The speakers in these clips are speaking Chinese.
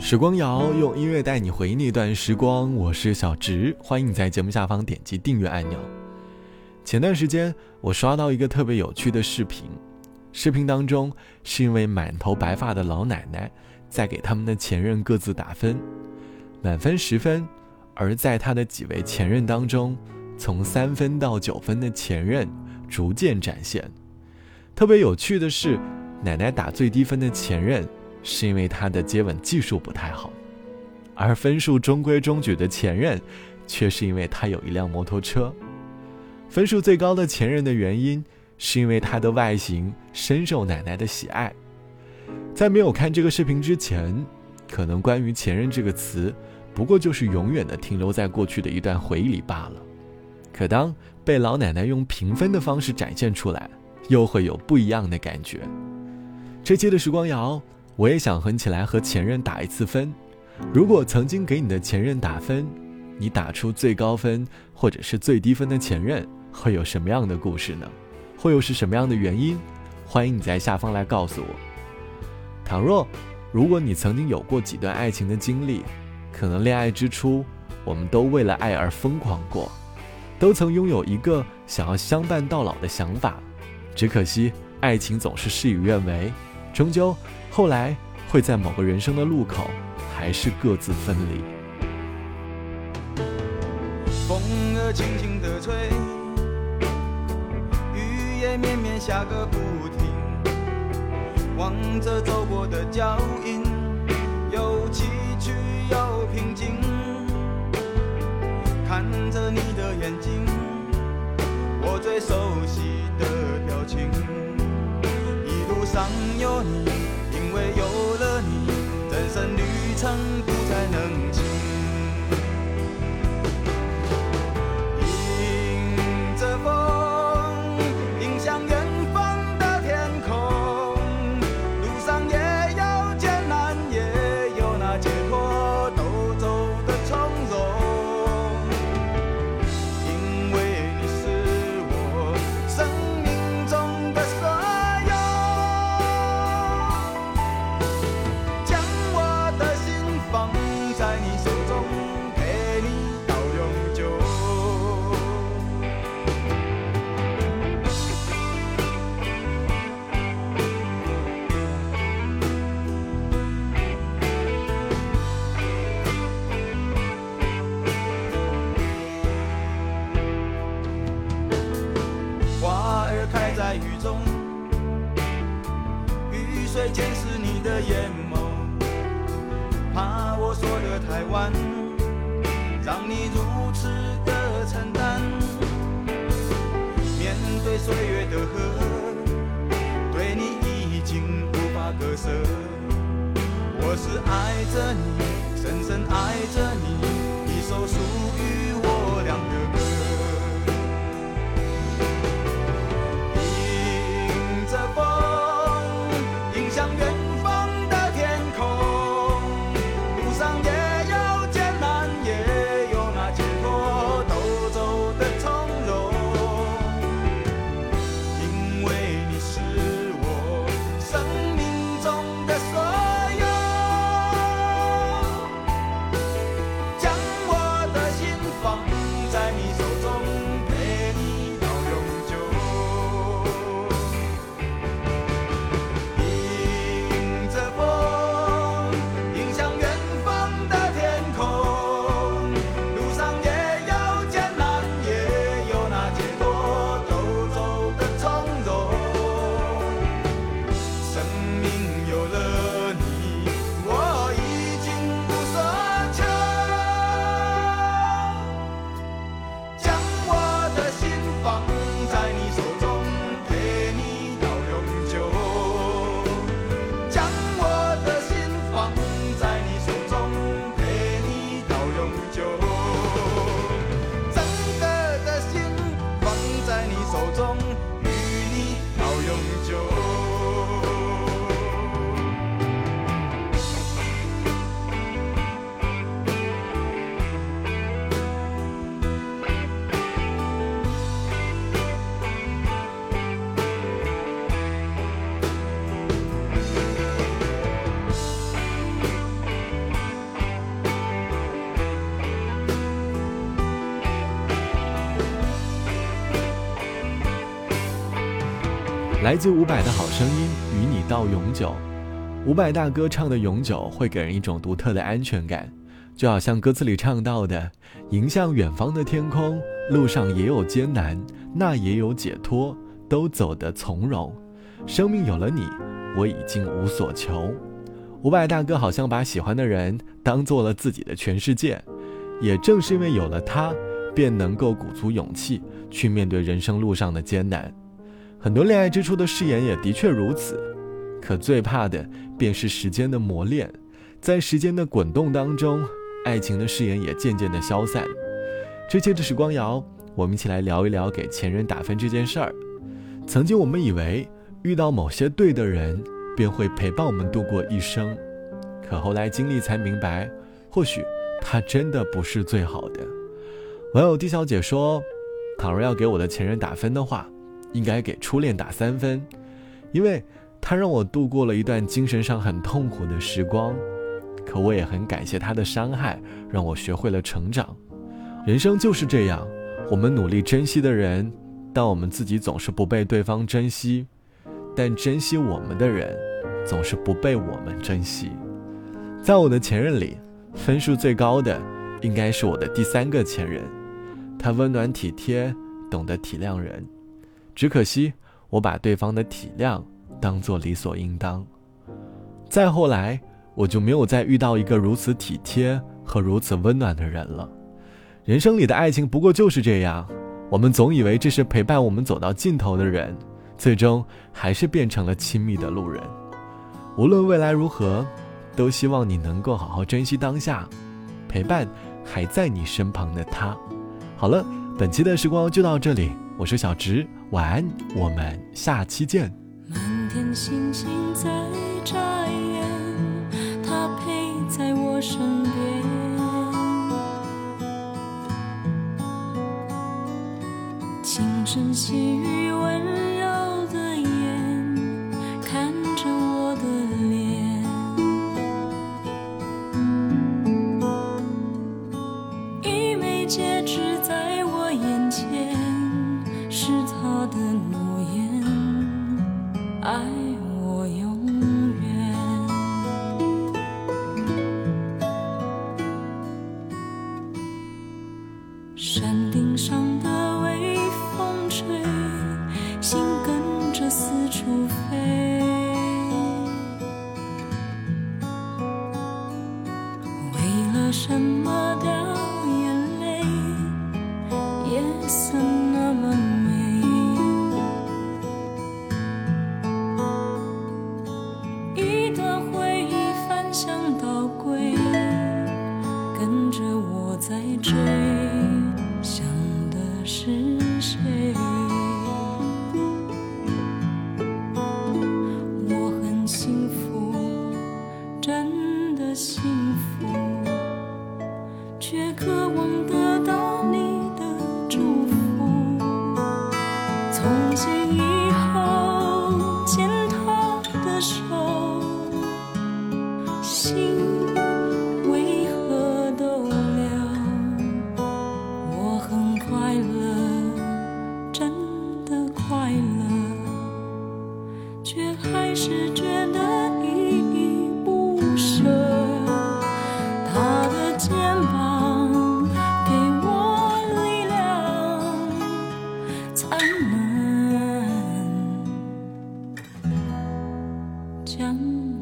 时光谣用音乐带你回忆那段时光，我是小植，欢迎你在节目下方点击订阅按钮。前段时间我刷到一个特别有趣的视频，视频当中是一位满头白发的老奶奶在给他们的前任各自打分，满分十分，而在她的几位前任当中，从三分到九分的前任逐渐展现。特别有趣的是，奶奶打最低分的前任。是因为他的接吻技术不太好，而分数中规中矩的前任，却是因为他有一辆摩托车。分数最高的前任的原因，是因为他的外形深受奶奶的喜爱。在没有看这个视频之前，可能关于前任这个词，不过就是永远的停留在过去的一段回忆里罢了。可当被老奶奶用评分的方式展现出来，又会有不一样的感觉。这期的时光谣。我也想哼起来和前任打一次分。如果曾经给你的前任打分，你打出最高分或者是最低分的前任，会有什么样的故事呢？会又是什么样的原因？欢迎你在下方来告诉我。倘若如果你曾经有过几段爱情的经历，可能恋爱之初我们都为了爱而疯狂过，都曾拥有一个想要相伴到老的想法，只可惜爱情总是事与愿违，终究。后来会在某个人生的路口，还是各自分离。风儿轻轻地吹，雨也绵绵下个不停。望着走过的脚印，上有你。因为有了你，人生旅程不再冷清在雨中，雨水溅湿你的眼眸，怕我说的太晚，让你如此的承担。面对岁月的河，对你已经无法割舍。我是爱着你，深深爱着你，来自伍佰的好声音，与你到永久。伍佰大哥唱的《永久》会给人一种独特的安全感，就好像歌词里唱到的：“迎向远方的天空，路上也有艰难，那也有解脱，都走得从容。生命有了你，我已经无所求。”伍佰大哥好像把喜欢的人当做了自己的全世界，也正是因为有了他，便能够鼓足勇气去面对人生路上的艰难。很多恋爱之初的誓言也的确如此，可最怕的便是时间的磨练，在时间的滚动当中，爱情的誓言也渐渐的消散。这期的时光谣，我们一起来聊一聊给前任打分这件事儿。曾经我们以为遇到某些对的人，便会陪伴我们度过一生，可后来经历才明白，或许他真的不是最好的。网友 D 小姐说：“倘若要给我的前任打分的话。”应该给初恋打三分，因为他让我度过了一段精神上很痛苦的时光，可我也很感谢他的伤害，让我学会了成长。人生就是这样，我们努力珍惜的人，但我们自己总是不被对方珍惜；但珍惜我们的人，总是不被我们珍惜。在我的前任里，分数最高的应该是我的第三个前任，他温暖体贴，懂得体谅人。只可惜，我把对方的体谅当做理所应当。再后来，我就没有再遇到一个如此体贴和如此温暖的人了。人生里的爱情不过就是这样，我们总以为这是陪伴我们走到尽头的人，最终还是变成了亲密的路人。无论未来如何，都希望你能够好好珍惜当下，陪伴还在你身旁的他。好了，本期的时光就到这里。我是小植，晚安，我们下期见。满天星星在眨眼，他陪在我身边。轻声细语怎那么美？一段回忆翻箱倒柜，跟着我在追，想的是谁？我很幸福，真的幸。想？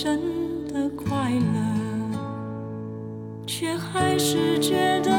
真的快乐却还是觉得